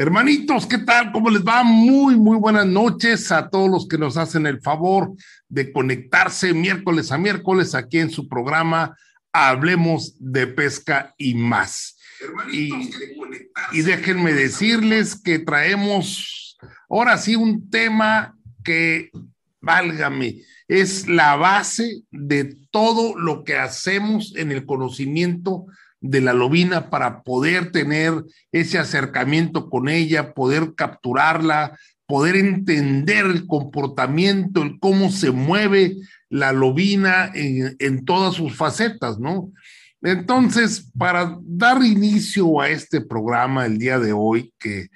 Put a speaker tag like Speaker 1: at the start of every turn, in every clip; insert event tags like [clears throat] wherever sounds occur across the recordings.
Speaker 1: Hermanitos, ¿qué tal? ¿Cómo les va? Muy, muy buenas noches a todos los que nos hacen el favor de conectarse miércoles a miércoles aquí en su programa Hablemos de Pesca y más. Y, y déjenme decirles que traemos ahora sí un tema que, válgame, es la base de todo lo que hacemos en el conocimiento de la lobina para poder tener ese acercamiento con ella, poder capturarla, poder entender el comportamiento, el cómo se mueve la lobina en, todas sus facetas, ¿no? Entonces, para dar inicio a este programa el día de hoy, que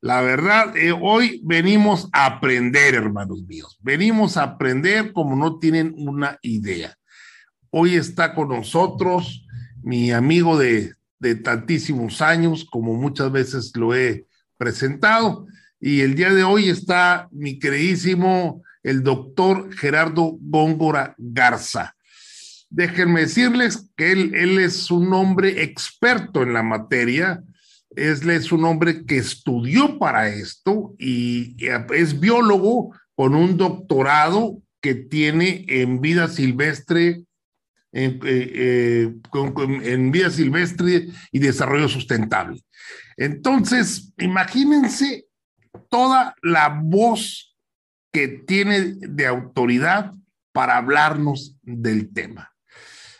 Speaker 1: la verdad, eh, hoy venimos a aprender, hermanos míos, venimos a aprender como no tienen una idea. Hoy está con nosotros mi amigo de, tantísimos años, como muchas veces lo he presentado. Y el día de hoy está mi queridísimo, el doctor Gerardo Góngora Garza. Déjenme decirles que él, él es un hombre experto en la materia, es, es un hombre que estudió para esto y es biólogo con un doctorado que tiene en vida silvestre en, eh, eh, silvestre y desarrollo sustentable. Entonces, imagínense toda la voz que tiene de autoridad para hablarnos del tema.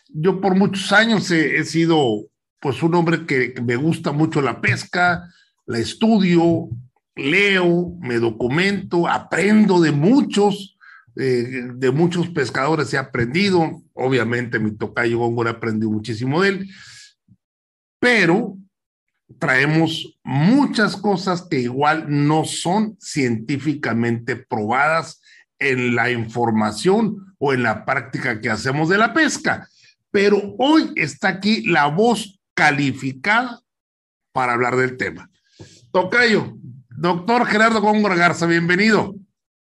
Speaker 1: Yo por muchos años he, he sido pues un hombre que me gusta mucho la pesca, la estudio, leo, me documento, aprendo de muchos, eh, de muchos pescadores he aprendido, obviamente mi tocayo Góngora aprendió muchísimo de él, pero traemos muchas cosas que igual no son científicamente probadas en la información o en la práctica que hacemos de la pesca. Pero hoy está aquí la voz calificada para hablar del tema. Tocayo, doctor Gerardo Góngora Garza, bienvenido.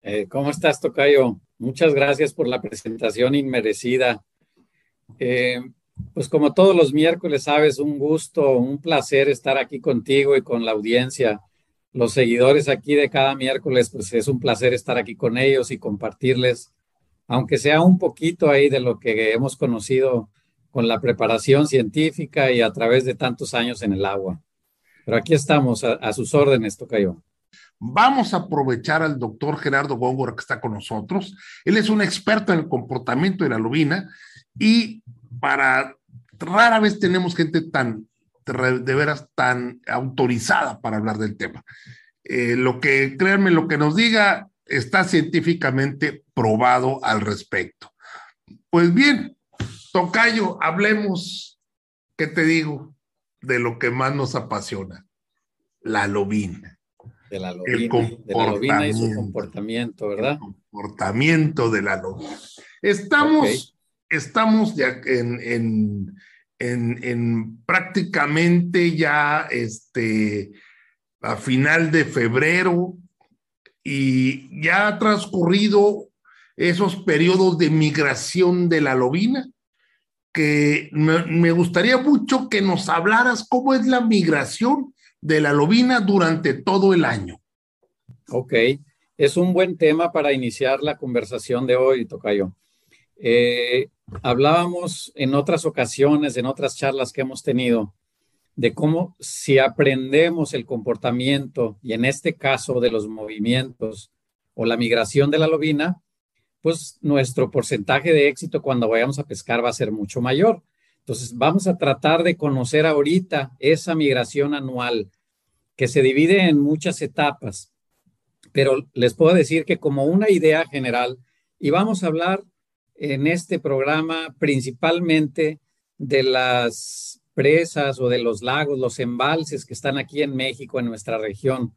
Speaker 2: Eh, ¿Cómo estás, Tocayo? Muchas gracias por la presentación inmerecida. Eh, pues como todos los miércoles, sabes, un gusto, un placer estar aquí contigo y con la audiencia. Los seguidores aquí de cada miércoles, pues es un placer estar aquí con ellos y compartirles, aunque sea un poquito ahí de lo que hemos conocido con la preparación científica y a través de tantos años en el agua. Pero aquí estamos a, a sus órdenes, Tocayo.
Speaker 1: Vamos a aprovechar al doctor Gerardo Góngora que está con nosotros. Él es un experto en el comportamiento de la lubina y para rara vez tenemos gente tan, de veras, tan autorizada para hablar del tema. Eh, lo que, créanme, lo que nos diga está científicamente probado al respecto. Pues bien, Tocayo, hablemos, ¿qué te digo? De lo que más nos apasiona, la lobina
Speaker 2: de la lobina, y su comportamiento, ¿verdad?
Speaker 1: El comportamiento de la lobina. Estamos, estamos ya en, en, en, en, prácticamente ya este, a final de febrero y ya ha transcurrido esos periodos de migración de la lobina que me, me gustaría mucho que nos hablaras cómo es la migración de la lobina durante todo el año.
Speaker 2: Ok, es un buen tema para iniciar la conversación de hoy, Tocayo. Eh, hablábamos en otras ocasiones, en otras charlas que hemos tenido, de cómo si aprendemos el comportamiento y en este caso de los movimientos o la migración de la lobina, pues nuestro porcentaje de éxito cuando vayamos a pescar va a ser mucho mayor. Entonces, vamos a tratar de conocer ahorita esa migración anual que se divide en muchas etapas, pero les puedo decir que como una idea general, y vamos a hablar en este programa principalmente de las presas o de los lagos, los embalses que están aquí en México, en nuestra región,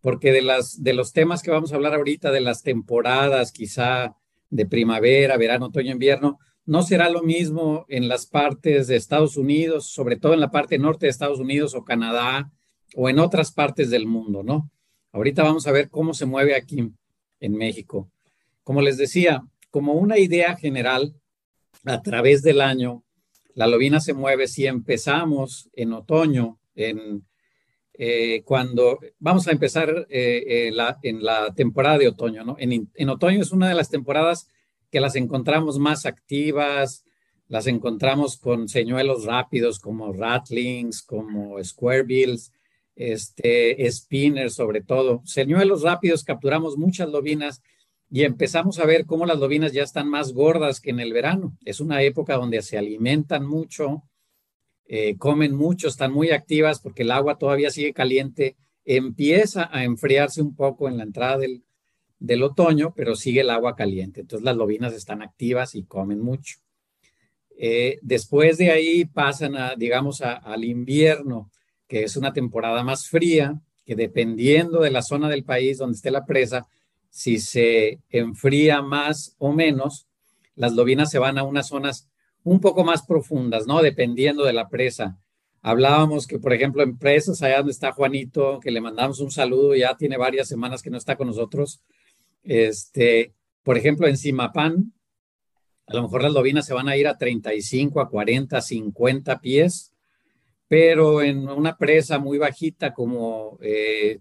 Speaker 2: porque de, las, de los temas que vamos a hablar ahorita, de las temporadas quizá de primavera, verano, otoño, invierno, no será lo mismo en las partes de Estados Unidos, sobre todo en la parte norte de Estados Unidos o Canadá o en otras partes del mundo, ¿no? Ahorita vamos a ver cómo se mueve aquí en México. Como les decía, como una idea general, a través del año, la lobina se mueve si empezamos en otoño, en, eh, cuando vamos a empezar eh, en la temporada de otoño, ¿no? En, otoño es una de las temporadas las encontramos más activas, las encontramos con señuelos rápidos como ratlings, como squarebills, este, spinners sobre todo. Señuelos rápidos capturamos muchas lobinas y empezamos a ver cómo las lobinas ya están más gordas que en el verano. Es una época donde se alimentan mucho, eh, comen mucho, están muy activas porque el agua todavía sigue caliente, empieza a enfriarse un poco en la entrada del, del otoño, pero sigue el agua caliente. Entonces las lobinas están activas y comen mucho. Eh, después de ahí pasan a, digamos, al invierno, que es una temporada más fría, que dependiendo de la zona del país donde esté la presa, si se enfría más o menos, las lobinas se van a unas zonas un poco más profundas, ¿no? Dependiendo de la presa. Hablábamos que, por ejemplo, en presas, allá donde está Juanito, que le mandamos un saludo, ya tiene varias semanas que no está con nosotros. Este, por ejemplo, en Simapán, a lo mejor las lobinas se van a ir a 35, a 40, 50 pies, pero en una presa muy bajita como eh,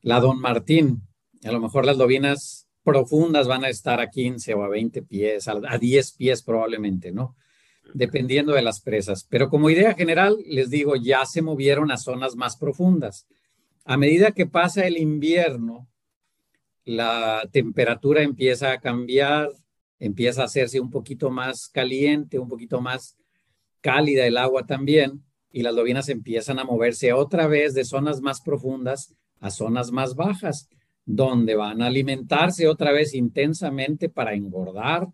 Speaker 2: la Don Martín, a lo mejor las lobinas profundas van a estar a 15 o a 20 pies, a, 10 pies probablemente, ¿no? Dependiendo de las presas. Pero como idea general, les digo, ya se movieron a zonas más profundas. A medida que pasa el invierno, la temperatura empieza a cambiar, empieza a hacerse un poquito más caliente, un poquito más cálida el agua también, y las lobinas empiezan a moverse otra vez de zonas más profundas a zonas más bajas donde van a alimentarse otra vez intensamente para engordar,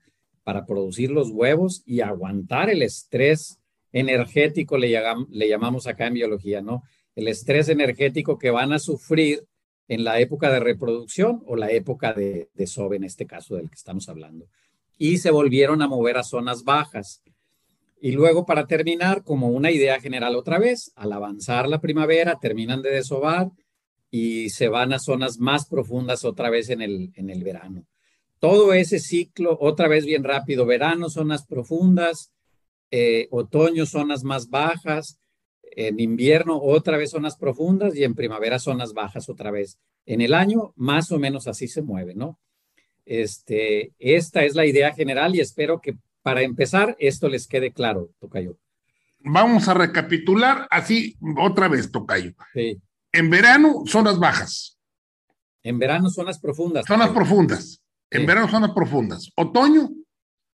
Speaker 2: para producir los huevos y aguantar el estrés energético, le, llamamos acá en biología, ¿no? El estrés energético que van a sufrir en la época de reproducción o la época de, de en este caso del que estamos hablando. Y se volvieron a mover a zonas bajas. Y luego, para terminar, como una idea general otra vez, al avanzar la primavera, terminan de desovar, y se van a zonas más profundas otra vez en el, en el verano. Todo ese ciclo, otra vez bien rápido, verano, zonas profundas, eh, otoño, zonas más bajas, en invierno, otra vez zonas profundas y en primavera, zonas bajas otra vez. En el año, más o menos así se mueve, ¿no? Este, esta es la idea general y espero que para empezar esto les quede claro, Tocayo.
Speaker 1: Vamos a recapitular así otra vez, Tocayo. Sí. En verano, zonas bajas.
Speaker 2: En verano, zonas profundas.
Speaker 1: Zonas profundas. En verano, zonas profundas. Otoño.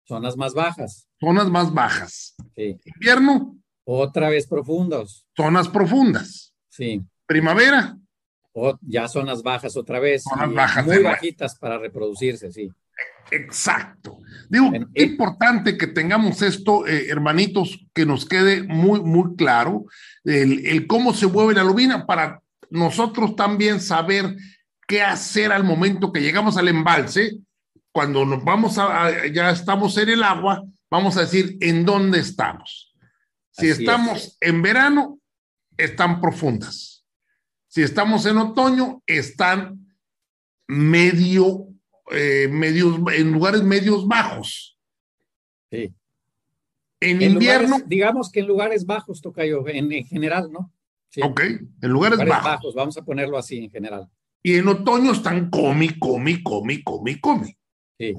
Speaker 2: Zonas más bajas.
Speaker 1: Zonas más bajas. Invierno.
Speaker 2: Otra vez profundos.
Speaker 1: Zonas profundas.
Speaker 2: Sí.
Speaker 1: Primavera.
Speaker 2: O ya zonas bajas otra vez.
Speaker 1: Zonas bajas.
Speaker 2: Muy bajitas para reproducirse, sí.
Speaker 1: Exacto. Digo, es importante que tengamos esto, eh, hermanitos, que nos quede muy, muy claro, el, cómo se mueve la lubina para nosotros también saber qué hacer al momento que llegamos al embalse, cuando nos vamos a, ya estamos en el agua, vamos a decir en dónde estamos. Si estamos en verano, están profundas. Si estamos en otoño, están medio eh, medios, en lugares medios bajos.
Speaker 2: Sí.
Speaker 1: En, invierno.
Speaker 2: digamos que en lugares bajos, Tocayo, en, en general, ¿no?
Speaker 1: Ok, en lugares, bajos.
Speaker 2: Vamos a ponerlo así en general.
Speaker 1: Y en otoño están comi, comi, comi, comi, comi.
Speaker 2: Sí.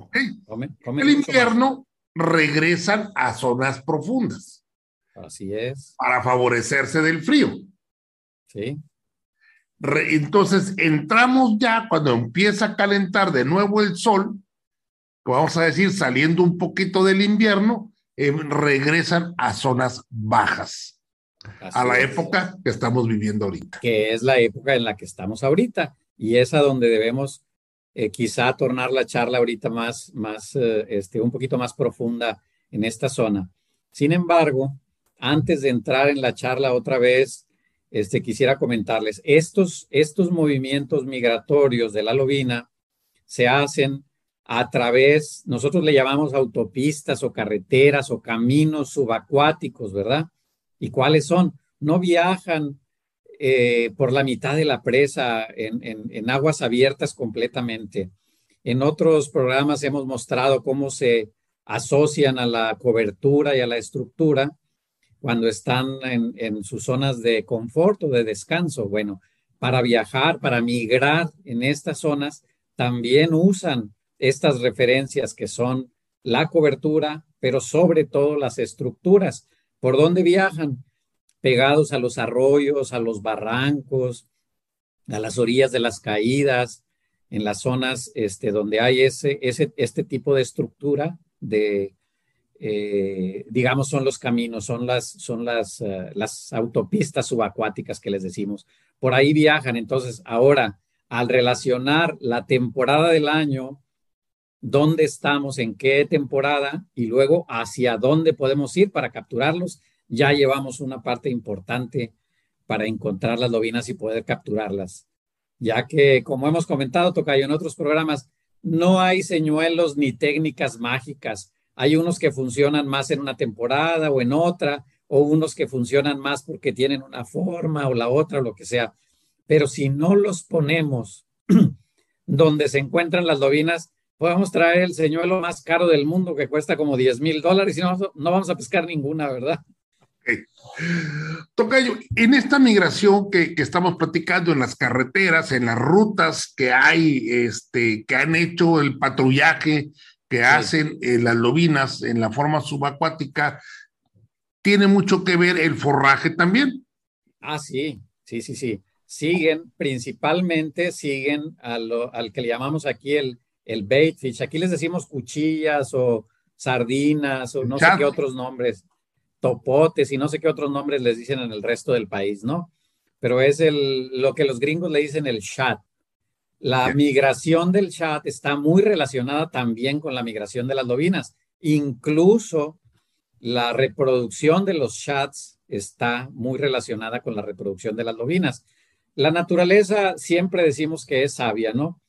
Speaker 1: el invierno regresan a zonas profundas.
Speaker 2: Así es.
Speaker 1: Para favorecerse del frío.
Speaker 2: Sí
Speaker 1: entonces entramos ya cuando empieza a calentar de nuevo el sol, vamos a decir, saliendo un poquito del invierno, em, regresan a zonas bajas, a la época que estamos viviendo ahorita.
Speaker 2: Que es la época en la que estamos ahorita y es a donde debemos eh, quizá tornar la charla ahorita más, más eh, este, un poquito más profunda en esta zona. Sin embargo, antes de entrar en la charla otra vez, este, quisiera comentarles, estos, estos movimientos migratorios de la lobina se hacen a través, nosotros le llamamos autopistas o carreteras o caminos subacuáticos, ¿verdad? ¿Y cuáles son? No viajan eh, por la mitad de la presa en, en aguas abiertas completamente. En otros programas hemos mostrado cómo se asocian a la cobertura y a la estructura cuando están en, sus zonas de confort o de descanso. Bueno, para viajar, para migrar en estas zonas, también usan estas referencias que son la cobertura, pero sobre todo las estructuras. ¿Por dónde viajan? Pegados a los arroyos, a los barrancos, a las orillas de las caídas, en las zonas este, donde hay ese, este tipo de estructura de, eh, digamos, son los caminos, son las, son las, eh, las autopistas subacuáticas que les decimos. Por ahí viajan. Entonces, ahora, al relacionar la temporada del año, dónde estamos, en qué temporada y luego hacia dónde podemos ir para capturarlos, ya llevamos una parte importante para encontrar las lobinas y poder capturarlas. Ya que, como hemos comentado, Tocayo, en otros programas, no hay señuelos ni técnicas mágicas hay unos que funcionan más en una temporada o en otra, o unos que funcionan más porque tienen una forma o la otra, o lo que sea. Pero si no los ponemos [clears throat] donde se encuentran las lobinas, podemos traer el señuelo más caro del mundo que cuesta como 10 mil dólares y no, no, vamos a pescar ninguna, ¿verdad?
Speaker 1: Tocayo, en esta migración que, que, estamos platicando en las carreteras, en las rutas que hay, este, que han hecho el patrullaje que hacen eh, las lobinas en la forma subacuática, tiene mucho que ver el forraje también.
Speaker 2: Ah, sí, sí, sí, sí. Siguen, principalmente siguen al que le llamamos aquí el, el bait fish. Aquí les decimos cuchillas o sardinas o no sé qué otros nombres, topotes y no sé qué otros nombres les dicen en el resto del país, ¿no? Pero es el, lo que los gringos le dicen el chat. La migración del chat está muy relacionada también con la migración de las lobinas. Incluso la reproducción de los chats está muy relacionada con la reproducción de las lobinas. La naturaleza siempre decimos que es sabia, ¿no?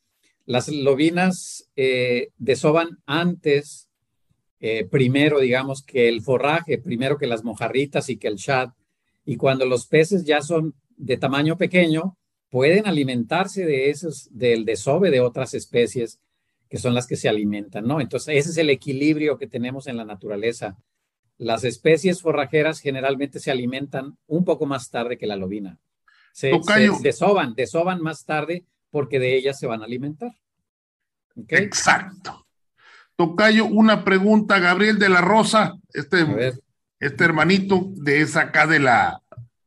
Speaker 2: Las lobinas eh, desoban antes, eh, primero, digamos, que el forraje, primero que las mojarritas y que el chat. Y cuando los peces ya son de tamaño pequeño, pueden alimentarse de esos, del desove de otras especies que son las que se alimentan, ¿no? Entonces, ese es el equilibrio que tenemos en la naturaleza. Las especies forrajeras generalmente se alimentan un poco más tarde que la lobina. Se, desoban, desoban más tarde porque de ellas se van a alimentar.
Speaker 1: Exacto. Tocayo, una pregunta, Gabriel de la Rosa, este, este hermanito de esa acá de la,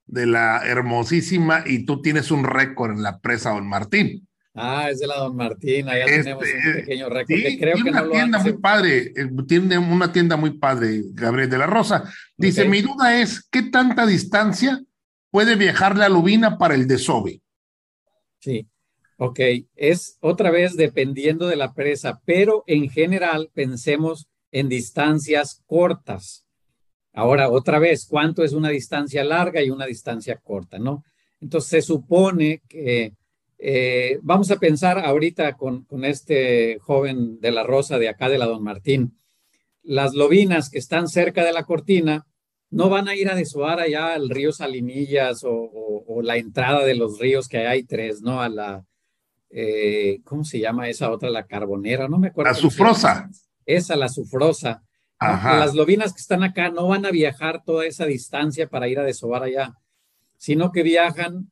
Speaker 1: de la hermosísima y tú tienes un récord en la presa Don Martín.
Speaker 2: Ah, es de la Don Martín, allá este, tenemos un pequeño récord.
Speaker 1: Sí, creo tiene que una tienda muy padre, eh, tiene una tienda muy padre, Gabriel de la Rosa. Dice, mi duda es, ¿qué tanta distancia puede viajar la lubina para el desove?
Speaker 2: Sí, ok, es otra vez dependiendo de la presa, pero en general pensemos en distancias cortas. Ahora, otra vez, ¿cuánto es una distancia larga y una distancia corta, no? Entonces, se supone que eh, vamos a pensar ahorita con, con, este joven de la Rosa de acá de la Don Martín. Las lobinas que están cerca de la cortina no van a ir a desovar allá al río Salinillas o, la entrada de los ríos que hay tres, ¿no? A la, eh, ¿cómo se llama esa otra? La carbonera, no me acuerdo.
Speaker 1: La sufrosa.
Speaker 2: Esa, la sufrosa. Las lobinas que están acá no van a viajar toda esa distancia para ir a desovar allá, sino que viajan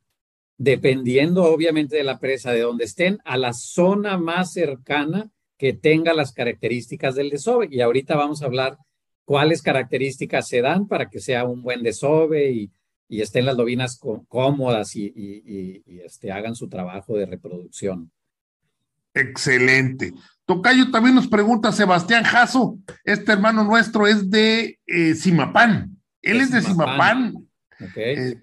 Speaker 2: dependiendo obviamente de la presa, de donde estén, a la zona más cercana que tenga las características del desove. Y ahorita vamos a hablar cuáles características se dan para que sea un buen desove y, estén las lobinas cómodas y, y este, hagan su trabajo de reproducción.
Speaker 1: Excelente. Tocayo también nos pregunta Sebastián Jasso, este hermano nuestro es de eh, Simapán. Él es de Simapán. Eh,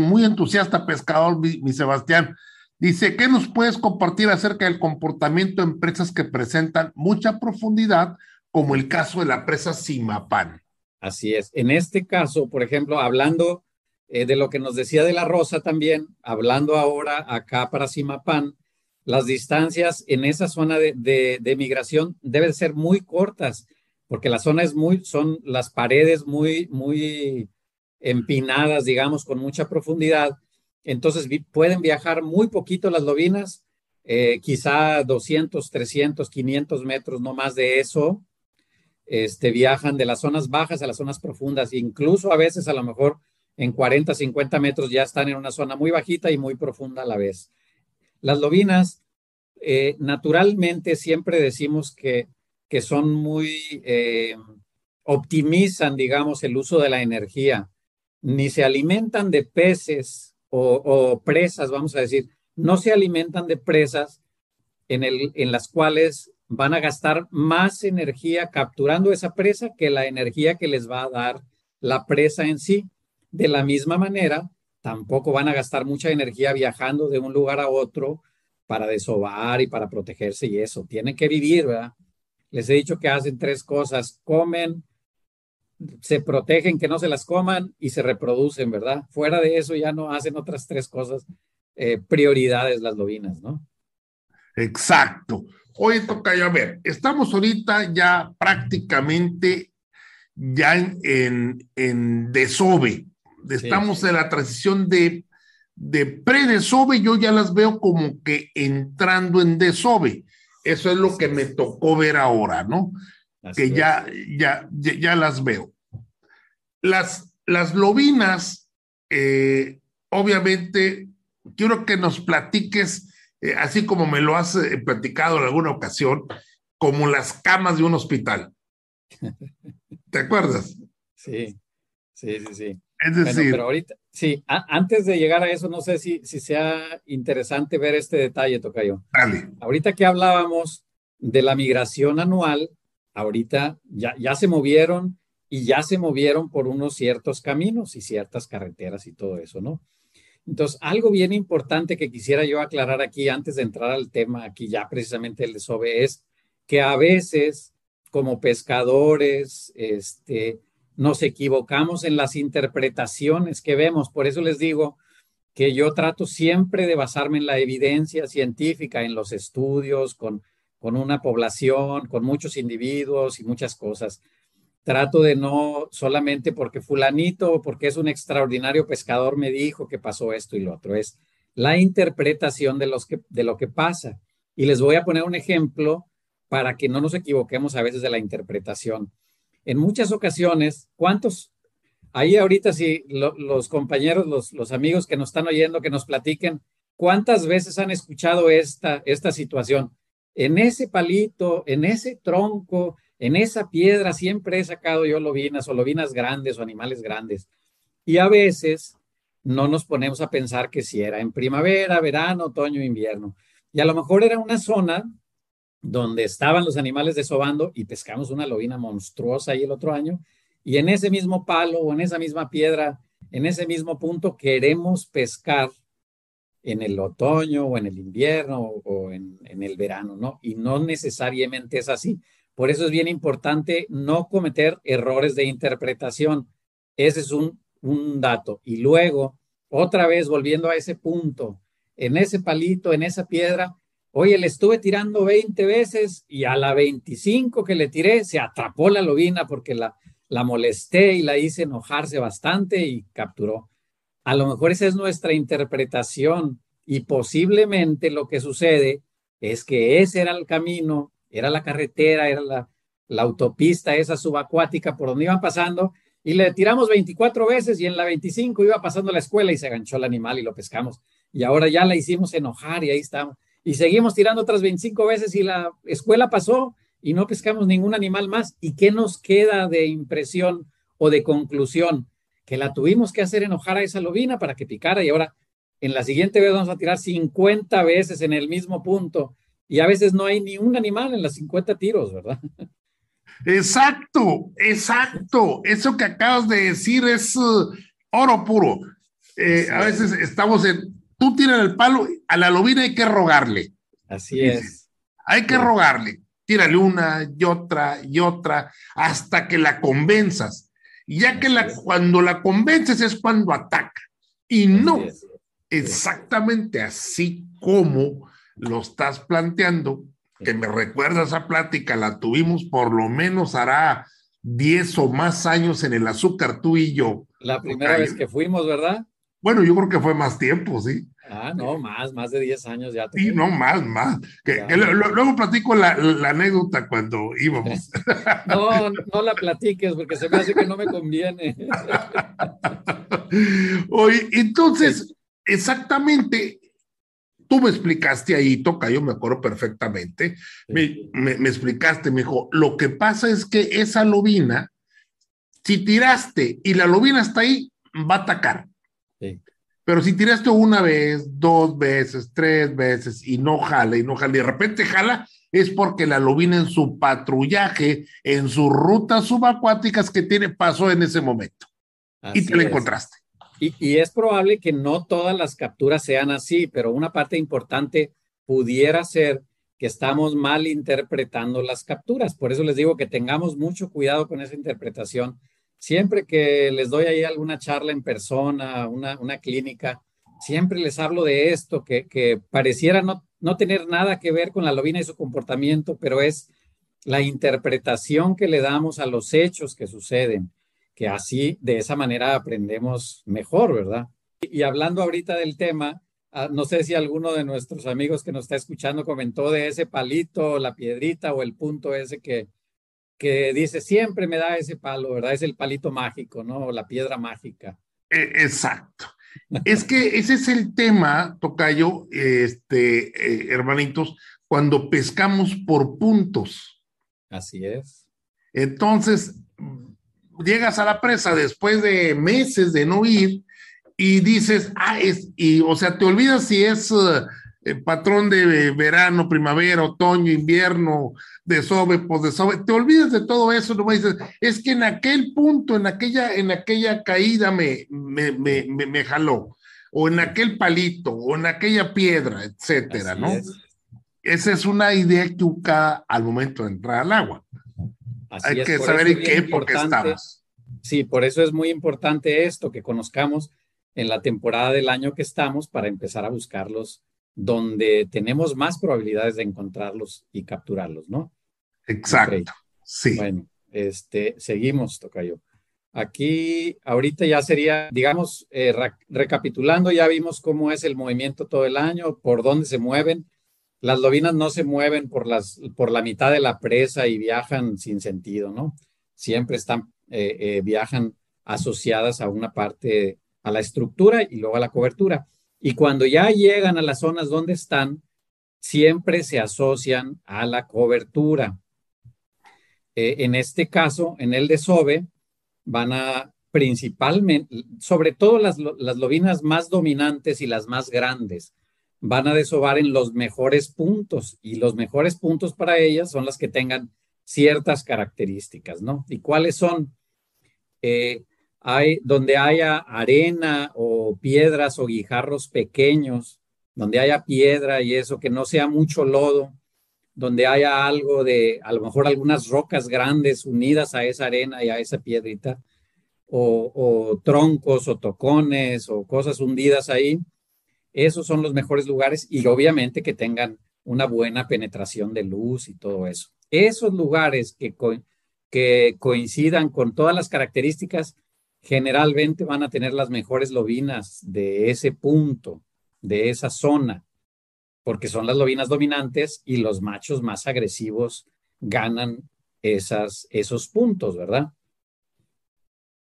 Speaker 1: muy entusiasta pescador, mi, Sebastián. Dice, ¿qué nos puedes compartir acerca del comportamiento de empresas que presentan mucha profundidad, como el caso de la presa Simapán?
Speaker 2: Así es. En este caso, por ejemplo, hablando eh, de lo que nos decía de la Rosa también, hablando ahora acá para Simapán, las distancias en esa zona de, migración deben ser muy cortas, porque la zona es muy, son las paredes muy, muy empinadas, digamos, con mucha profundidad. Entonces pueden viajar muy poquito las lobinas, eh, quizá 200, 300, 500 metros, no más de eso. este, viajan de las zonas bajas a las zonas profundas, incluso a veces a lo mejor en 40, 50 metros ya están en una zona muy bajita y muy profunda a la vez. Las lobinas, eh, naturalmente siempre decimos que, que son muy, eh, optimizan, digamos, el uso de la energía, ni se alimentan de peces o, presas, vamos a decir, no se alimentan de presas en, el, en las cuales van a gastar más energía capturando esa presa que la energía que les va a dar la presa en sí. De la misma manera, tampoco van a gastar mucha energía viajando de un lugar a otro para desovar y para protegerse y eso. Tienen que vivir, ¿verdad? Les he dicho que hacen tres cosas. Comen, se protegen, que no se las coman y se reproducen, ¿verdad? Fuera de eso ya no hacen otras tres cosas, eh, prioridades las lobinas, ¿no?
Speaker 1: Exacto. Oye, toca ya ver, estamos ahorita ya prácticamente ya en, en, desove. Estamos en la transición de, de pre-desove, yo ya las veo como que entrando en desove. Eso es lo que me tocó ver ahora, ¿no? que ya, ya, ya, las veo. Las, las lobinas, eh, obviamente, quiero que nos platiques, eh, así como me lo has eh, platicado en alguna ocasión, como las camas de un hospital. [laughs] ¿Te acuerdas?
Speaker 2: Sí, sí, sí, sí.
Speaker 1: Es decir,
Speaker 2: pero ahorita, sí, antes de llegar a eso, no sé si, si sea interesante ver este detalle, Tocayo.
Speaker 1: Dale.
Speaker 2: Ahorita que hablábamos de la migración anual, ahorita ya, ya se movieron y ya se movieron por unos ciertos caminos y ciertas carreteras y todo eso, ¿no? Entonces, algo bien importante que quisiera yo aclarar aquí antes de entrar al tema, aquí ya precisamente el de es que a veces como pescadores, este, nos equivocamos en las interpretaciones que vemos. Por eso les digo que yo trato siempre de basarme en la evidencia científica, en los estudios, con con una población, con muchos individuos y muchas cosas. Trato de no solamente porque fulanito o porque es un extraordinario pescador me dijo que pasó esto y lo otro, es la interpretación de, los de lo que pasa. Y les voy a poner un ejemplo para que no nos equivoquemos a veces de la interpretación. En muchas ocasiones, ¿cuántos? Ahí ahorita si los compañeros, los, amigos que nos están oyendo, que nos platiquen, ¿cuántas veces han escuchado esta, esta situación? en ese palito, en ese tronco, en esa piedra, siempre he sacado yo lobinas o lobinas grandes o animales grandes. Y a veces no nos ponemos a pensar que si era en primavera, verano, otoño, invierno. Y a lo mejor era una zona donde estaban los animales desobando y pescamos una lobina monstruosa ahí el otro año. Y en ese mismo palo o en esa misma piedra, en ese mismo punto, queremos pescar en el otoño o en el invierno o en, el verano, ¿no? Y no necesariamente es así. Por eso es bien importante no cometer errores de interpretación. Ese es un, un dato. Y luego, otra vez volviendo a ese punto, en ese palito, en esa piedra, oye, le estuve tirando 20 veces y a la 25 que le tiré se atrapó la lobina porque la, la molesté y la hice enojarse bastante y capturó. A lo mejor esa es nuestra interpretación y posiblemente lo que sucede es que ese era el camino, era la carretera, era la, autopista esa subacuática por donde iban pasando y le tiramos 24 veces y en la 25 iba pasando la escuela y se aganchó el animal y lo pescamos. Y ahora ya la hicimos enojar y ahí estamos. Y seguimos tirando otras 25 veces y la escuela pasó y no pescamos ningún animal más. ¿Y qué nos queda de impresión o de conclusión? que la tuvimos que hacer enojar a esa lobina para que picara y ahora en la siguiente vez vamos a tirar 50 veces en el mismo punto y a veces no hay ni un animal en las 50 tiros, ¿verdad?
Speaker 1: Exacto, exacto. Eso que acabas de decir es uh, oro puro. Eh, a veces estamos en, tú tiras el palo, a la lobina hay que rogarle.
Speaker 2: Así es.
Speaker 1: Hay que rogarle. Tírale una y otra y otra hasta que la convenzas ya que la, cuando la convences es cuando ataca. Y no exactamente así como lo estás planteando, que me recuerda esa plática, la tuvimos por lo menos hará 10 o más años en el azúcar, tú y yo.
Speaker 2: La primera vez que fuimos, ¿verdad?
Speaker 1: Bueno, yo creo que fue más tiempo, sí.
Speaker 2: Ah, no, más, más de 10 años ya.
Speaker 1: Sí, no, más, más. Que, luego platico la, anécdota cuando íbamos. [laughs]
Speaker 2: no, no la platiques porque se me hace que no me conviene.
Speaker 1: Oye, entonces, exactamente, tú me explicaste ahí, Toca, yo me acuerdo perfectamente, me, me, explicaste, me dijo, lo que pasa es que esa lobina, si tiraste y la lobina está ahí, va a atacar. Pero si tiraste una vez, dos veces, tres veces y no jala y no jala y de repente jala, es porque la lobina en su patrullaje, en sus rutas subacuáticas que tiene, pasó en ese momento. y te la encontraste.
Speaker 2: Y, y, es probable que no todas las capturas sean así, pero una parte importante pudiera ser que estamos mal interpretando las capturas. Por eso les digo que tengamos mucho cuidado con esa interpretación Siempre que les doy ahí alguna charla en persona, una, una clínica, siempre les hablo de esto, que, que pareciera no, no tener nada que ver con la lobina y su comportamiento, pero es la interpretación que le damos a los hechos que suceden, que así, de esa manera aprendemos mejor, ¿verdad? Y, hablando ahorita del tema, ah, no sé si alguno de nuestros amigos que nos está escuchando comentó de ese palito, la piedrita o el punto ese que, que dice, siempre me da ese palo, ¿verdad? Es el palito mágico, ¿no? La piedra mágica.
Speaker 1: E, exacto. es que ese es el tema, Tocayo, este, eh, hermanitos, cuando pescamos por puntos.
Speaker 2: Así es.
Speaker 1: Entonces, llegas a la presa después de meses de no ir y dices, ah, es, y, o sea, te olvidas si es eh, patrón de verano, primavera, otoño, invierno, de sobe, pues de sobe, te olvidas de todo eso, no me dices, es que en aquel punto, en aquella, en aquella caída me, me, me, me, jaló, o en aquel palito, o en aquella piedra, etcétera, ¿no? Esa es una idea equivocada al momento de entrar al agua. Hay que saber en qué época estamos.
Speaker 2: Sí, por eso es muy importante esto, que conozcamos en la temporada del año que estamos para empezar a buscarlos donde tenemos más probabilidades de encontrarlos y capturarlos, ¿no?
Speaker 1: Exacto. Sí.
Speaker 2: Bueno, este, seguimos, Tocayo. Aquí, ahorita ya sería, digamos, eh, recapitulando, ya vimos cómo es el movimiento todo el año, por dónde se mueven. Las lobinas no se mueven por, las, por la mitad de la presa y viajan sin sentido, ¿no? Siempre están, eh, eh, viajan asociadas a una parte, a la estructura y luego a la cobertura. Y cuando ya llegan a las zonas donde están, siempre se asocian a la cobertura. Eh, en este caso, en el desove, van a principalmente, sobre todo las, las lobinas más dominantes y las más grandes, van a desovar en los mejores puntos y los mejores puntos para ellas son las que tengan ciertas características, ¿no? ¿Y cuáles son? Eh, hay, donde haya arena o piedras o guijarros pequeños, donde haya piedra y eso, que no sea mucho lodo, donde haya algo de, a lo mejor algunas rocas grandes unidas a esa arena y a esa piedrita, o, troncos o tocones o cosas hundidas ahí, esos son los mejores lugares y obviamente que tengan una buena penetración de luz y todo eso. Esos lugares que, que coincidan con todas las características generalmente van a tener las mejores lobinas de ese punto, de esa zona, porque son las lobinas dominantes y los machos más agresivos ganan esas, esos puntos, ¿verdad?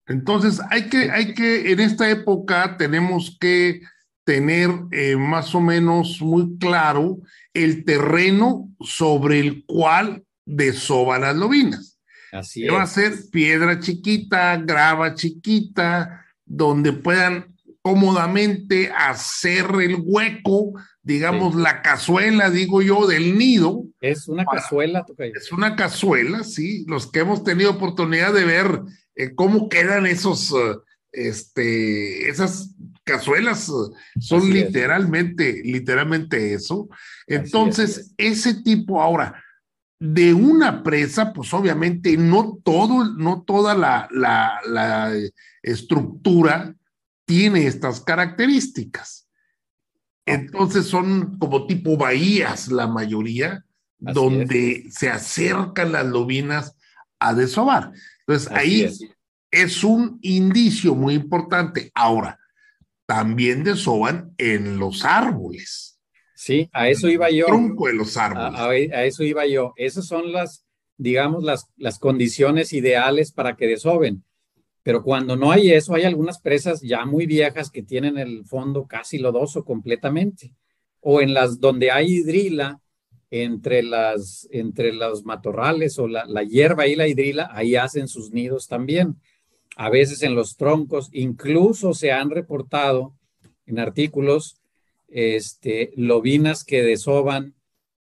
Speaker 1: Entonces, hay que, hay que, en esta época tenemos que tener eh, más o menos muy claro el terreno sobre el cual desoban las lobinas.
Speaker 2: Así
Speaker 1: Va a ser piedra chiquita, grava chiquita, donde puedan cómodamente hacer el hueco, digamos, la cazuela, digo yo, del nido.
Speaker 2: Es una cazuela,
Speaker 1: Es una cazuela, sí. Los que hemos tenido oportunidad de ver eh, cómo quedan esos, eh, este, esas cazuelas, eh, son literalmente, literalmente eso. Entonces, ese tipo ahora, de una presa, pues obviamente no todo, no toda la, la, estructura tiene estas características. Entonces son como tipo bahías la mayoría, donde se acercan las lobinas a desovar. Entonces ahí es. es un indicio muy importante. Ahora, también desoban en los árboles.
Speaker 2: Sí, a eso iba yo.
Speaker 1: Tronco de los árboles.
Speaker 2: A, a, eso iba yo. Esas son las, digamos, las, las condiciones ideales para que desoben. Pero cuando no hay eso, hay algunas presas ya muy viejas que tienen el fondo casi lodoso completamente. O en las donde hay hidrila, entre, las, entre los matorrales o la, la hierba y la hidrila, ahí hacen sus nidos también. A veces en los troncos, incluso se han reportado en artículos este, lobinas que desoban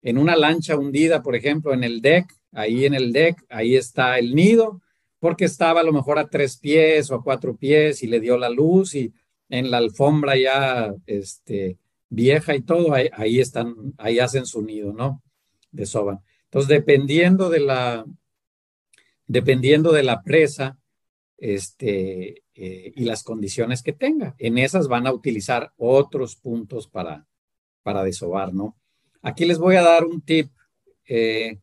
Speaker 2: en una lancha hundida, por ejemplo, en el deck, ahí en el deck, ahí está el nido, porque estaba a lo mejor a tres pies o a cuatro pies y le dio la luz y en la alfombra ya este, vieja y todo, ahí, están, ahí hacen su nido, ¿no? De soba. Entonces, dependiendo de la, dependiendo de la presa este, eh, y las condiciones que tenga, en esas van a utilizar otros puntos para, para desovar, ¿no? Aquí les voy a dar un tip eh,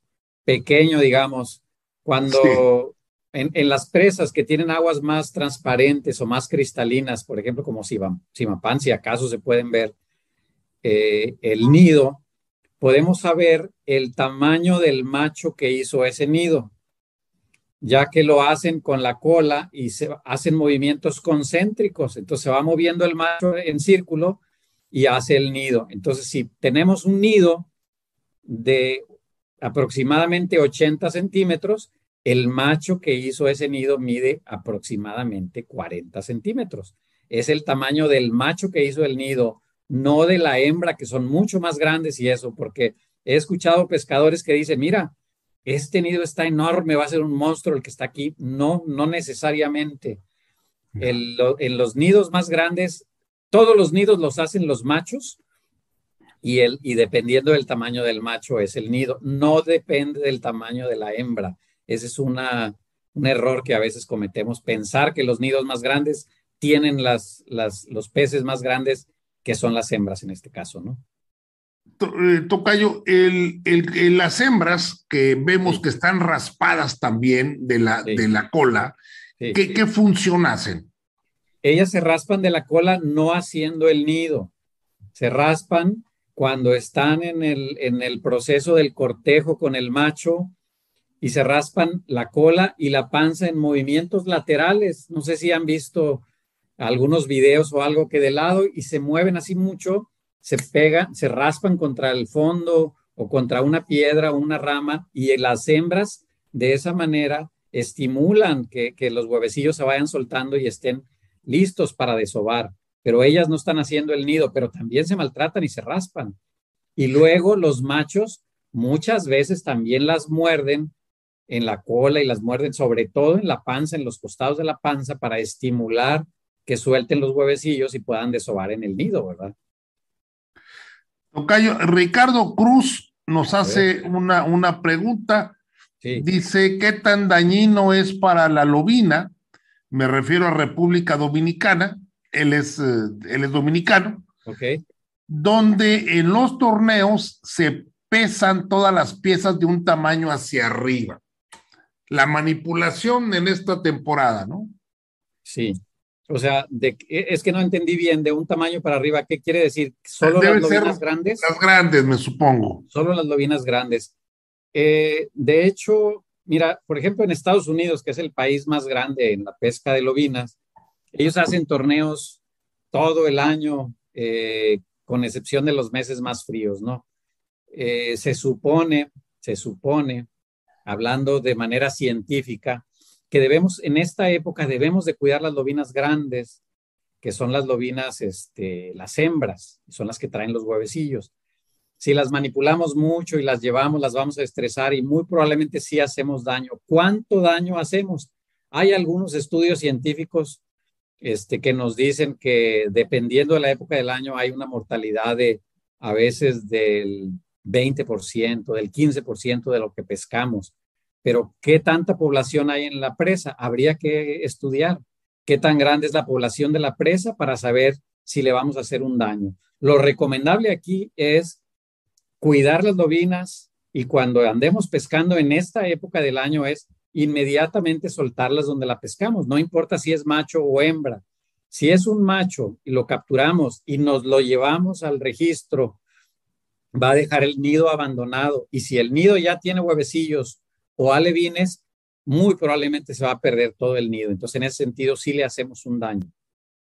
Speaker 2: pequeño, digamos, cuando en, las presas que tienen aguas más transparentes o más cristalinas, por ejemplo, como Simapán, si acaso se pueden ver eh, el nido, podemos saber el tamaño del macho que hizo ese nido, ya que lo hacen con la cola y se hacen movimientos concéntricos. Entonces se va moviendo el macho en círculo y hace el nido. Entonces, si tenemos un nido de aproximadamente 80 centímetros, el macho que hizo ese nido mide aproximadamente 40 centímetros. Es el tamaño del macho que hizo el nido, no de la hembra, que son mucho más grandes y eso, porque he escuchado pescadores que dicen, mira, este nido está enorme, va a ser un monstruo el que está aquí. No, no necesariamente. en los nidos más grandes, todos los nidos los hacen los machos y, el, y dependiendo del tamaño del macho es el nido. No depende del tamaño de la hembra. Ese es una, un error que a veces cometemos, pensar que los nidos más grandes tienen las, las, los peces más grandes, que son las hembras en este caso, ¿no?
Speaker 1: Eh, Tocayo, el, el, las hembras que vemos que están raspadas también de la, de la cola, ¿qué, ¿qué función hacen?
Speaker 2: Ellas se raspan de la cola no haciendo el nido, se raspan cuando están en el, en el proceso del cortejo con el macho y se raspan la cola y la panza en movimientos laterales. No sé si han visto algunos videos o algo que de lado y se mueven así mucho, se pegan, se raspan contra el fondo o contra una piedra o una rama y las hembras de esa manera estimulan que, que los huevecillos se vayan soltando y estén listos para desovar. Pero ellas no están haciendo el nido, pero también se maltratan y se raspan. Y luego los machos muchas veces también las muerden en la cola y las muerden, sobre todo en la panza, en los costados de la panza, para estimular que suelten los huevecillos y puedan desovar en el nido, ¿verdad?
Speaker 1: Tocayo, Ricardo Cruz nos hace una, una pregunta. Dice, ¿qué tan dañino es para la lobina? Me refiero a República Dominicana. Él es, eh, él es dominicano.
Speaker 2: Ok.
Speaker 1: Donde en los torneos se pesan todas las piezas de un tamaño hacia arriba la manipulación en esta temporada, ¿no?
Speaker 2: Sí. O sea, de, es que no entendí bien, de un tamaño para arriba, ¿qué quiere decir? ¿Solo las lobinas grandes?
Speaker 1: Las grandes, me supongo.
Speaker 2: Solo las lobinas grandes. Eh, de hecho, mira, por ejemplo, en Estados Unidos, que es el país más grande en la pesca de lobinas, ellos hacen torneos todo el año, eh, con excepción de los meses más fríos, ¿no? Eh, se supone, se supone hablando de manera científica, que debemos, en esta época, debemos de cuidar las lobinas grandes, que son las lobinas, este, las hembras, son las que traen los huevecillos. Si las manipulamos mucho y las llevamos, las vamos a estresar y muy probablemente sí hacemos daño. ¿Cuánto daño hacemos? Hay algunos estudios científicos este, que nos dicen que dependiendo de la época del año hay una mortalidad de a veces del 20%, del 15% de lo que pescamos. Pero ¿qué tanta población hay en la presa? Habría que estudiar qué tan grande es la población de la presa para saber si le vamos a hacer un daño. Lo recomendable aquí es cuidar las lobinas y cuando andemos pescando en esta época del año es inmediatamente soltarlas donde la pescamos, no importa si es macho o hembra. Si es un macho y lo capturamos y nos lo llevamos al registro, va a dejar el nido abandonado. Y si el nido ya tiene huevecillos o alevines, muy probablemente se va a perder todo el nido. Entonces, en ese sentido, sí le hacemos un daño.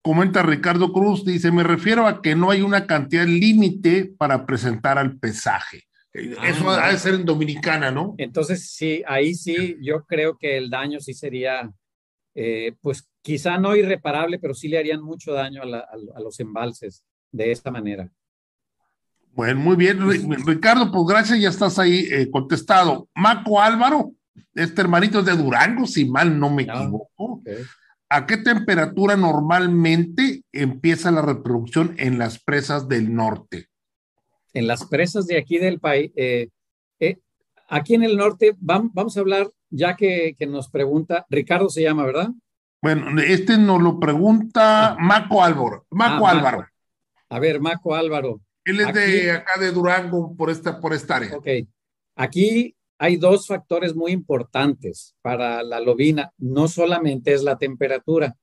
Speaker 1: Comenta Ricardo Cruz, dice, me refiero a que no hay una cantidad límite para presentar al pesaje. Eso ha de ser en Dominicana, ¿no?
Speaker 2: Entonces, sí, ahí sí, yo creo que el daño sí sería, eh, pues quizá no irreparable, pero sí le harían mucho daño a, los embalses de esta manera.
Speaker 1: Bueno, muy bien, [laughs] Ricardo, pues gracias, ya estás ahí eh, contestado. Maco Álvaro, este hermanito es de Durango, si mal no me ah, equivoco. ¿A qué temperatura normalmente empieza la reproducción en las presas del norte?
Speaker 2: En las presas de aquí del país, eh, eh, aquí en el norte, vamos, a hablar, ya que, nos pregunta, Ricardo se llama, ¿verdad?
Speaker 1: Bueno, este nos lo pregunta ah. Maco Álvaro. Maco ah, Álvaro.
Speaker 2: A ver, Maco Álvaro.
Speaker 1: Él es de acá de Durango, por esta, por esta área.
Speaker 2: Ok. Aquí hay dos factores muy importantes para la lobina. No solamente es la temperatura.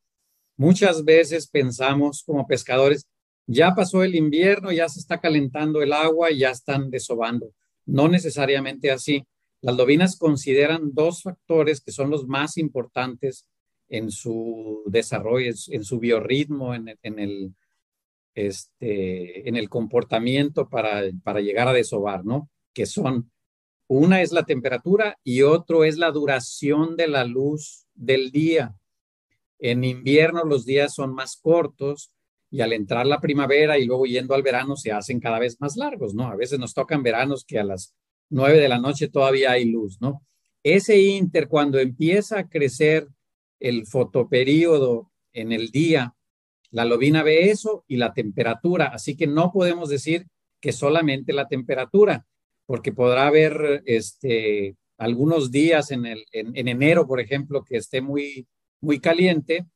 Speaker 2: Muchas veces pensamos como pescadores, ya pasó el invierno, ya se está calentando el agua y ya están desobando. No necesariamente así. Las lobinas consideran dos factores que son los más importantes en su desarrollo, en su biorritmo, en, el, este, en el comportamiento para, para llegar a desovar, ¿no? Que son una es la temperatura y otro es la duración de la luz del día. En invierno los días son más cortos y al entrar la primavera y luego yendo al verano se hacen cada vez más largos, ¿no? A veces nos tocan veranos que a las nueve de la noche todavía hay luz, ¿no? Ese inter, cuando empieza a crecer el fotoperíodo en el día, la lobina ve eso y la temperatura, así que no podemos decir que solamente la temperatura porque podrá haber este, algunos días en, el, en, enero, por ejemplo, que esté muy, muy caliente,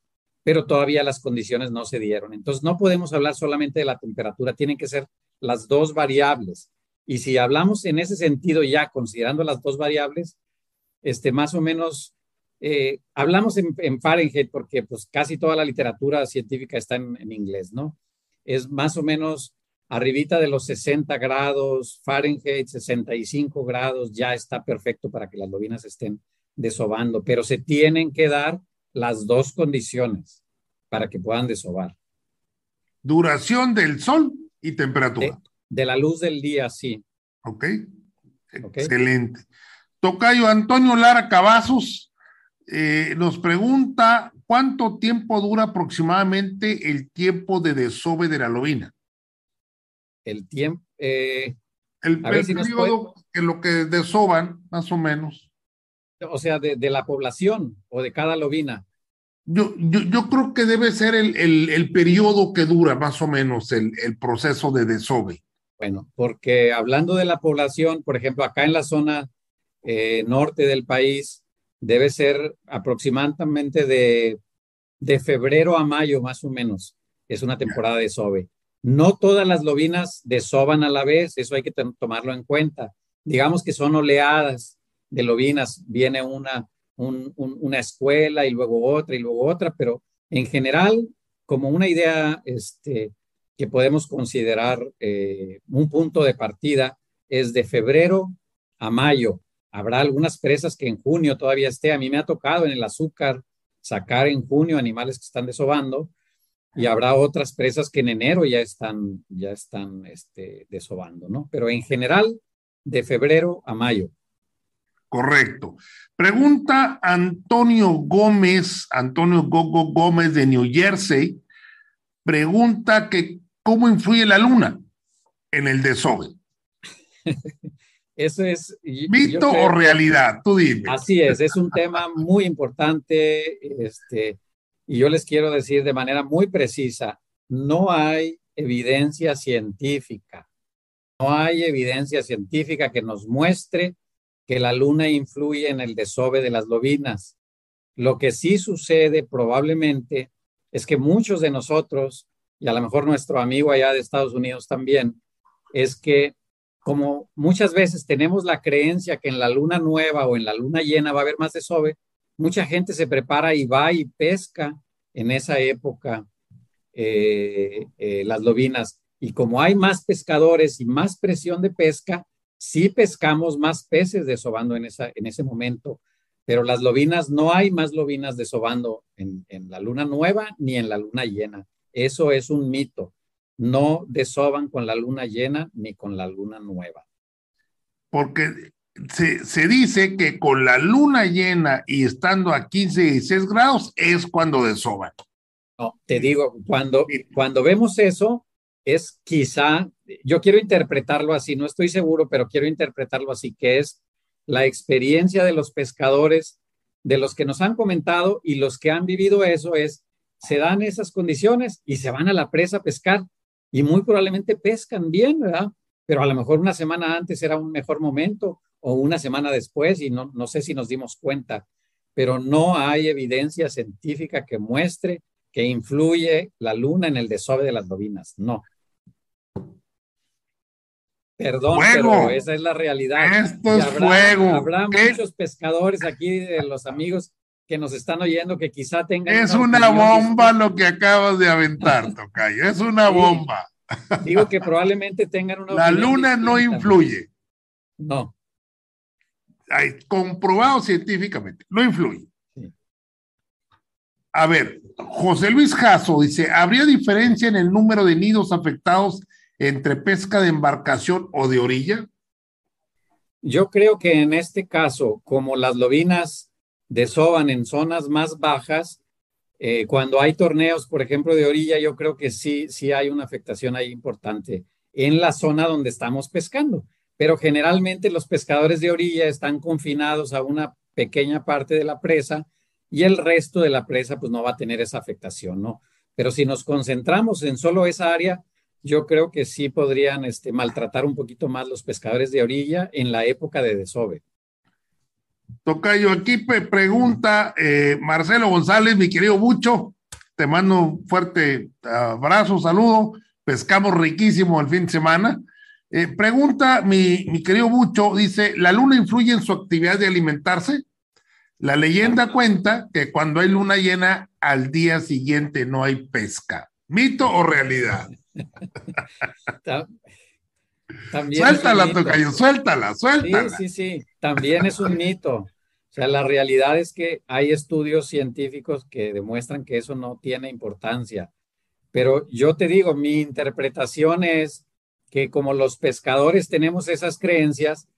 Speaker 2: pero todavía las condiciones no se dieron. Entonces, no podemos hablar solamente de la temperatura, tienen que ser las dos variables. Y si hablamos en ese sentido ya, considerando las dos variables, este, más o menos, eh, hablamos en, en, Fahrenheit porque pues casi toda la literatura científica está en, en inglés, ¿no? Es más o menos arribita de los 60 grados Fahrenheit, 65 grados, ya está perfecto para que las lobinas estén desobando, pero se tienen que dar las dos condiciones para que puedan desovar.
Speaker 1: Duración del sol y temperatura.
Speaker 2: De, la luz del día, sí.
Speaker 1: ok. Excelente. Tocayo Antonio Lara Cavazos eh, nos pregunta cuánto tiempo dura aproximadamente el tiempo de desove de la lobina
Speaker 2: el tiempo. Eh,
Speaker 1: el, periodo que lo que desoban, más o menos.
Speaker 2: O sea, de, la población o de cada lobina.
Speaker 1: Yo, yo, creo que debe ser el, el, periodo que dura más o menos el, proceso de desove.
Speaker 2: Bueno, porque hablando de la población, por ejemplo, acá en la zona eh, norte del país, debe ser aproximadamente de, de febrero a mayo, más o menos. Es una temporada de desove. No todas las lobinas desoban a la vez, eso hay que tomarlo en cuenta. Digamos que son oleadas de lobinas, viene una, una escuela y luego otra y luego otra, pero en general, como una idea este, que podemos considerar eh, un punto de partida, es de febrero a mayo. Habrá algunas presas que en junio todavía esté. A mí me ha tocado en el azúcar sacar en junio animales que están desobando y habrá otras presas que en enero ya están, ya están este, desobando, ¿no? Pero en general, de febrero a mayo.
Speaker 1: Correcto. Pregunta Antonio Gómez, Antonio Gogo Gómez de New Jersey, pregunta que cómo influye la luna en el desove. [laughs]
Speaker 2: Eso es...
Speaker 1: ¿Mito o realidad? Tú dime.
Speaker 2: Así es, es un tema muy importante. Este, y yo les quiero decir de manera muy precisa, no hay evidencia científica, no hay evidencia científica que nos muestre que la luna influye en el desove de las lobinas. Lo que sí sucede probablemente es que muchos de nosotros, y a lo mejor nuestro amigo allá de Estados Unidos también, es que como muchas veces tenemos la creencia que en la luna nueva o en la luna llena va a haber más desove, mucha gente se prepara y va y pesca en esa época eh, eh, las lobinas. Y como hay más pescadores y más presión de pesca, sí pescamos más peces desobando en, esa, en ese momento. Pero las lobinas, no hay más lobinas desobando en, en la luna nueva ni en la luna llena. Eso es un mito. No desoban con la luna llena ni con la luna nueva.
Speaker 1: Porque se, dice que con la luna llena y estando a 15 y 16 grados es cuando desoban.
Speaker 2: No, te digo, cuando, cuando vemos eso, es quizá, yo quiero interpretarlo así, no estoy seguro, pero quiero interpretarlo así, que es la experiencia de los pescadores, de los que nos han comentado y los que han vivido eso, es, se dan esas condiciones y se van a la presa a pescar y muy probablemente pescan bien, ¿verdad? Pero a lo mejor una semana antes era un mejor momento o una semana después y no, no sé si nos dimos cuenta, pero no hay evidencia científica que muestre que influye la luna en el desove de las lobinas. No. Perdón, pero esa es la realidad.
Speaker 1: Esto es fuego.
Speaker 2: Habrá muchos pescadores aquí de los amigos que nos están oyendo que quizá tengan.
Speaker 1: Es una, bomba lo que acabas de aventar, [laughs] Tocayo. Es una bomba.
Speaker 2: Digo que probablemente tengan una.
Speaker 1: La luna no influye.
Speaker 2: No
Speaker 1: comprobado científicamente, no influye. A ver, José Luis Jasso dice, ¿habría diferencia en el número de nidos afectados entre pesca de embarcación o de orilla?
Speaker 2: Yo creo que en este caso, como las lobinas desoban en zonas más bajas, eh, cuando hay torneos, por ejemplo, de orilla, yo creo que sí, sí hay una afectación ahí importante en la zona donde estamos pescando pero generalmente los pescadores de orilla están confinados a una pequeña parte de la presa y el resto de la presa pues no va a tener esa afectación, ¿no? Pero si nos concentramos en solo esa área, yo creo que sí podrían este, maltratar un poquito más los pescadores de orilla en la época de desove.
Speaker 1: Tocayo, aquí pregunta eh, Marcelo González, mi querido Bucho, te mando un fuerte abrazo, saludo, pescamos riquísimo el fin de semana. Eh, pregunta mi, mi querido Bucho, dice, ¿la luna influye en su actividad de alimentarse? La leyenda cuenta que cuando hay luna llena, al día siguiente no hay pesca. ¿Mito o realidad? suéltala, Tocayo, suéltala, suéltala.
Speaker 2: Sí, sí, sí, también es un mito. Sea, la realidad es que hay estudios científicos que demuestran que eso no tiene importancia. Pero yo te digo, mi interpretación es que como los pescadores tenemos esas creencias,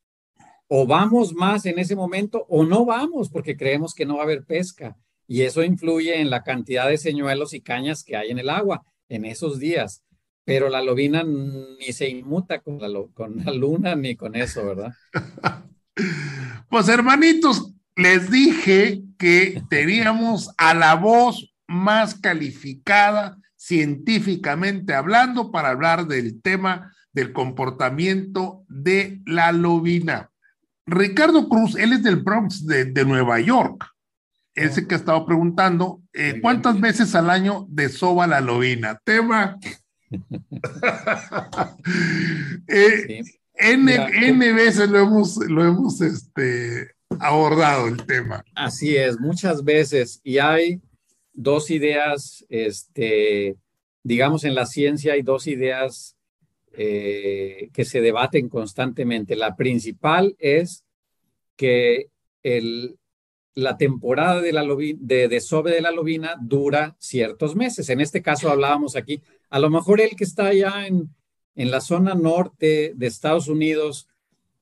Speaker 2: o vamos más en ese momento o no vamos porque creemos que no va a haber pesca. Y eso influye en la cantidad de señuelos y cañas que hay en el agua en esos días. Pero la lobina ni se inmuta con la, con la luna ni con eso, ¿verdad? [laughs]
Speaker 1: Pues hermanitos, les dije que teníamos a la voz más calificada científicamente hablando para hablar del tema del comportamiento de la lobina. Ricardo Cruz, él es del Bronx de, Nueva York. Ese que ha estado preguntando, eh, ¿cuántas veces al año desova la lobina? Tema. [laughs] [laughs] eh, N, veces lo hemos, lo hemos este, abordado el tema.
Speaker 2: Así es, muchas veces. Y hay dos ideas, este, digamos, en la ciencia hay dos ideas eh, que se debaten constantemente. La principal es que el, la temporada de, la de desove de la lobina dura ciertos meses. En este caso hablábamos aquí, a lo mejor el que está allá en, en la zona norte de Estados Unidos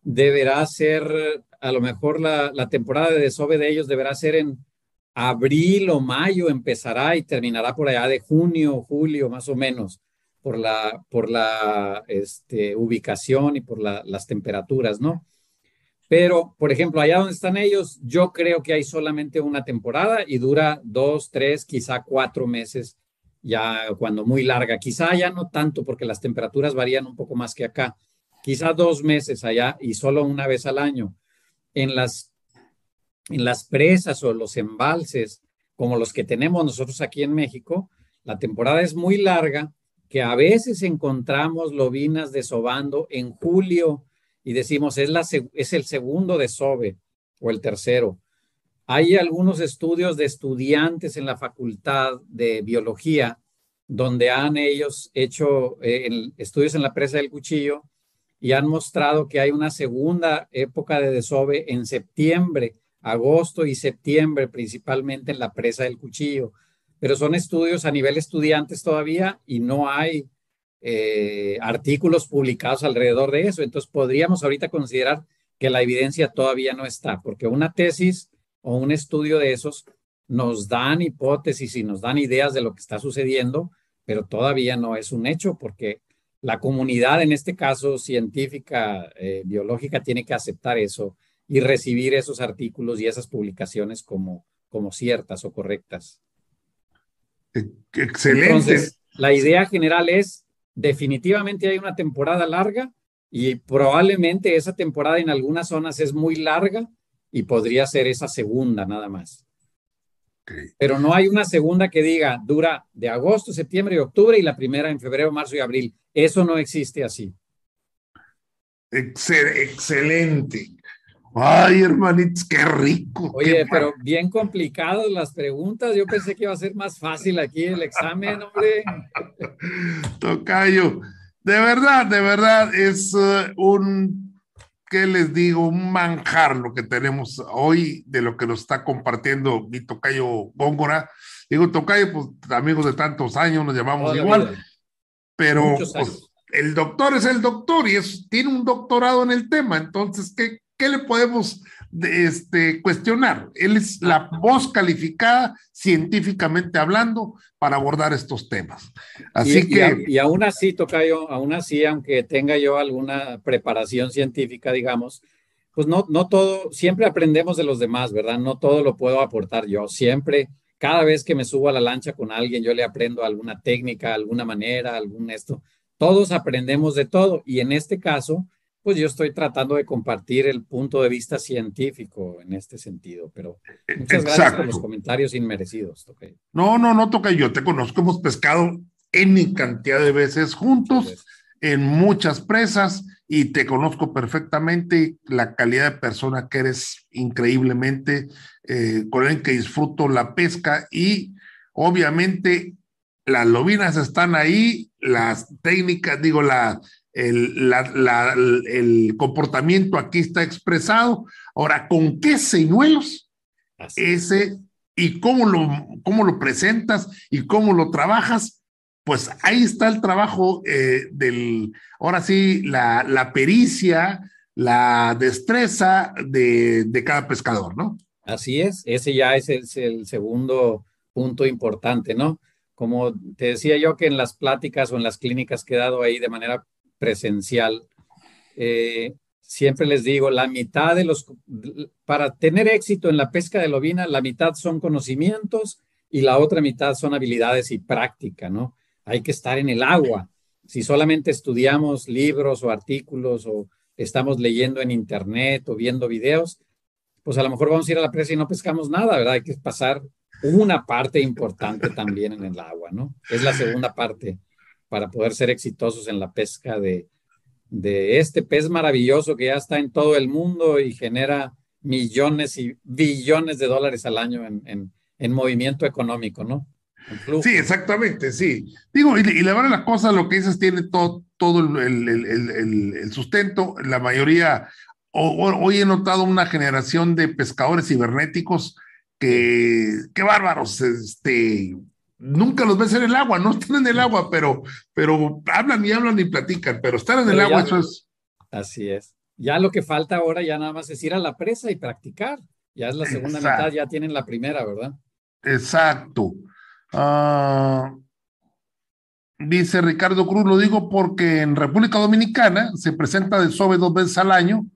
Speaker 2: deberá ser, a lo mejor la, la temporada de desove de ellos deberá ser en abril o mayo, empezará y terminará por allá de junio, julio, más o menos por la, por la este, ubicación y por las temperaturas, ¿no? Pero, por ejemplo, allá donde están ellos, yo creo que hay solamente una temporada y dura dos, tres, quizá cuatro meses, ya cuando muy larga. Quizá ya no tanto porque las temperaturas varían un poco más que acá. Quizá dos meses allá y solo una vez al año. En las, en las presas o los embalses, como los que tenemos nosotros aquí en México, la temporada es muy larga que a veces encontramos lobinas desobando en julio y decimos es, la, es el segundo desove o el tercero. Hay algunos estudios de estudiantes en la facultad de biología donde han ellos hecho eh, estudios en la presa del cuchillo y han mostrado que hay una segunda época de desove en septiembre, agosto y septiembre, principalmente en la presa del cuchillo. Pero son estudios a nivel estudiantes todavía y no hay eh, artículos publicados alrededor de eso. Entonces podríamos ahorita considerar que la evidencia todavía no está, porque una tesis o un estudio de esos nos dan hipótesis y nos dan ideas de lo que está sucediendo, pero todavía no es un hecho porque la comunidad, en este caso científica, eh, biológica, tiene que aceptar eso y recibir esos artículos y esas publicaciones como, como ciertas o correctas.
Speaker 1: Excelente.
Speaker 2: Entonces, la idea general es, definitivamente hay una temporada larga y probablemente esa temporada en algunas zonas es muy larga y podría ser esa segunda nada más. Pero no hay una segunda que diga dura de agosto, septiembre y octubre y la primera en febrero, marzo y abril. Eso no existe así.
Speaker 1: excelente. Ay, hermanitos, qué rico.
Speaker 2: Oye, pero bien complicadas las preguntas. Yo pensé que iba a ser más fácil aquí el examen, hombre. [laughs]
Speaker 1: Tocayo, de verdad, de verdad, es uh, un, ¿qué les digo? Un manjar lo que tenemos hoy de lo que nos está compartiendo mi Tocayo Góngora. Digo, Tocayo, pues amigos de tantos años, nos llamamos igual, pero pues, el doctor es el doctor y es, tiene un doctorado en el tema, entonces, ¿qué, ¿qué le podemos este, cuestionar? Él es la voz calificada científicamente hablando para abordar estos temas. Así que...
Speaker 2: Y, aún así, Tocayo, aún así, aunque tenga yo alguna preparación científica, digamos, pues no, no todo, siempre aprendemos de los demás, ¿verdad? No todo lo puedo aportar yo. Siempre, cada vez que me subo a la lancha con alguien, yo le aprendo alguna técnica, alguna manera, algún esto. Todos aprendemos de todo. Y en este caso, pues yo estoy tratando de compartir el punto de vista científico en este sentido, pero muchas gracias por los comentarios inmerecidos.
Speaker 1: No, no, no, toca yo te conozco, hemos pescado en cantidad de veces juntos en muchas presas y te conozco perfectamente la calidad de persona que eres increíblemente eh, con el que disfruto la pesca y obviamente las lobinas están ahí, las técnicas, digo, la, el, el, comportamiento aquí está expresado. Ahora, ¿con qué señuelos ese y cómo lo, cómo lo presentas y cómo lo trabajas? Pues ahí está el trabajo eh, del, ahora sí, la, la pericia, la destreza de, de, cada pescador, ¿no?
Speaker 2: Así es, ese ya es el, el segundo punto importante, ¿no? Como te decía yo que en las pláticas o en las clínicas que he dado ahí de manera presencial, eh, siempre les digo, la mitad de los, para tener éxito en la pesca de lobina, la mitad son conocimientos y la otra mitad son habilidades y práctica, ¿no? Hay que estar en el agua. Si solamente estudiamos libros o artículos o estamos leyendo en internet o viendo videos, pues a lo mejor vamos a ir a la presa y no pescamos nada, ¿verdad? Hay que pasar una parte importante también en el agua, ¿no? Es la segunda parte para poder ser exitosos en la pesca de, de este pez maravilloso que ya está en todo el mundo y genera millones y billones de dólares al año en, en, movimiento económico, ¿no?
Speaker 1: Sí, exactamente, sí. Digo, y, la verdad la cosa, lo que dices, tiene todo, todo el, el, el, sustento. La mayoría, hoy he notado una generación de pescadores cibernéticos que, qué bárbaros, este, nunca los ves en el agua, no están en el agua, pero, pero hablan y hablan y platican, pero estar en el agua, eso es.
Speaker 2: Así es. Ya lo que falta ahora ya nada más es ir a la presa y practicar. Ya es la segunda mitad, ya tienen la primera, ¿verdad?
Speaker 1: Exacto. Ah, dice Ricardo Cruz, lo digo porque en República Dominicana se presenta de sobe dos veces al año,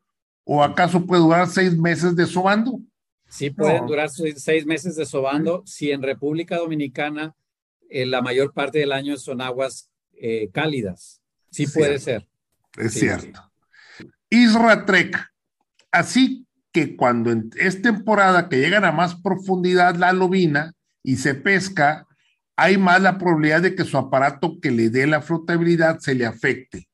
Speaker 1: o acaso puede durar seis meses de sobando.
Speaker 2: Sí, pueden durar seis meses de sobando. Si en República Dominicana eh, la mayor parte del año son aguas eh, cálidas. Sí puede ser.
Speaker 1: Es cierto. Isra Trek. Así que cuando es temporada que llegan a más profundidad la lobina y se pesca, hay más la probabilidad de que su aparato que le dé la flotabilidad se le afecte.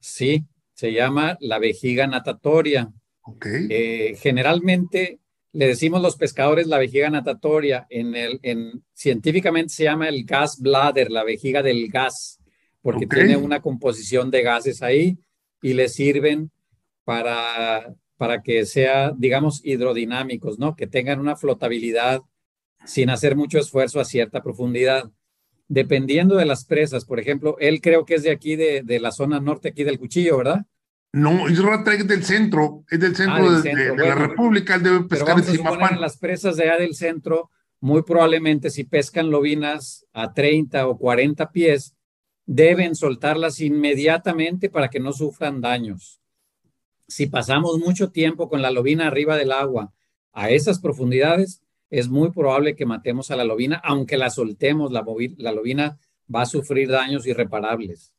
Speaker 2: Sí, se llama la vejiga natatoria.
Speaker 1: Okay.
Speaker 2: Eh, generalmente le decimos los pescadores la vejiga natatoria, en el, en, científicamente se llama el gas bladder, la vejiga del gas, porque tiene una composición de gases ahí y le sirven para, para que sea, digamos, hidrodinámicos, ¿no? Que tengan una flotabilidad sin hacer mucho esfuerzo a cierta profundidad. Dependiendo de las presas, por ejemplo, él creo que es de aquí, de, de la zona norte aquí del cuchillo, ¿verdad?
Speaker 1: No, Israel es del centro, es del centro, ah, de, la República, él debe pescar
Speaker 2: en En las presas de allá del centro, muy probablemente si pescan lobinas a 30 o 40 pies, deben soltarlas inmediatamente para que no sufran daños. Si pasamos mucho tiempo con la lobina arriba del agua a esas profundidades, es muy probable que matemos a la lobina, aunque la soltemos, la, la lobina va a sufrir daños irreparables.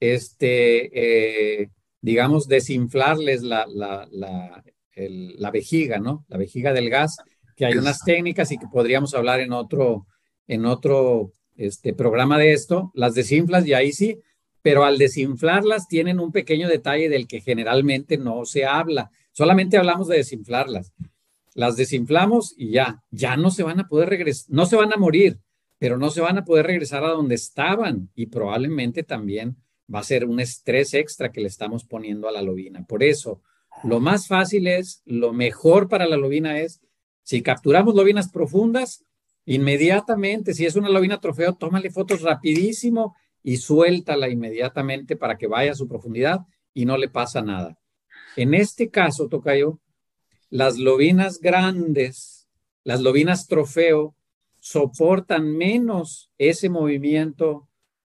Speaker 2: Este, eh, digamos, desinflarles la, la, la, vejiga, ¿no? La vejiga del gas, que hay unas técnicas y que podríamos hablar en otro, en otro este, programa de esto, las desinflas y ahí sí, pero al desinflarlas tienen un pequeño detalle del que generalmente no se habla, solamente hablamos de desinflarlas. Las desinflamos y ya, ya no se van a poder regresar, no se van a morir, pero no se van a poder regresar a donde estaban y probablemente también va a ser un estrés extra que le estamos poniendo a la lobina. Por eso, lo más fácil es, lo mejor para la lobina es, si capturamos lobinas profundas, inmediatamente, si es una lobina trofeo, tómale fotos rapidísimo y suéltala inmediatamente para que vaya a su profundidad y no le pasa nada. En este caso, Tocayo, las lobinas grandes, las lobinas trofeo, soportan menos ese movimiento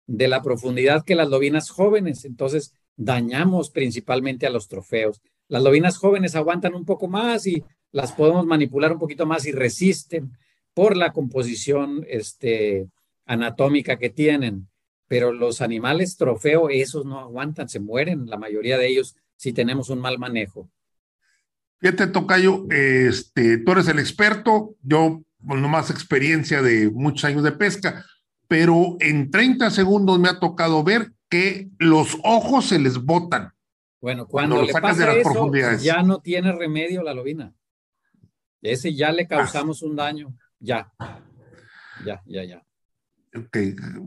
Speaker 2: de la profundidad que las lobinas jóvenes. Entonces, dañamos principalmente a los trofeos. Las lobinas jóvenes aguantan un poco más y las podemos manipular un poquito más y resisten por la composición este, anatómica que tienen. Pero los animales trofeo, esos no aguantan, se mueren, la mayoría de ellos, si tenemos un mal manejo.
Speaker 1: Fíjate, Tocayo, este, tú eres el experto, yo con no más experiencia de muchos años de pesca pero en 30 segundos me ha tocado ver que los ojos se les botan.
Speaker 2: Bueno, cuando, le sacas de las profundidades. ya no tiene remedio la lobina. Ese ya le causamos un daño. Ya. Ya, ya, ya.
Speaker 1: Ok,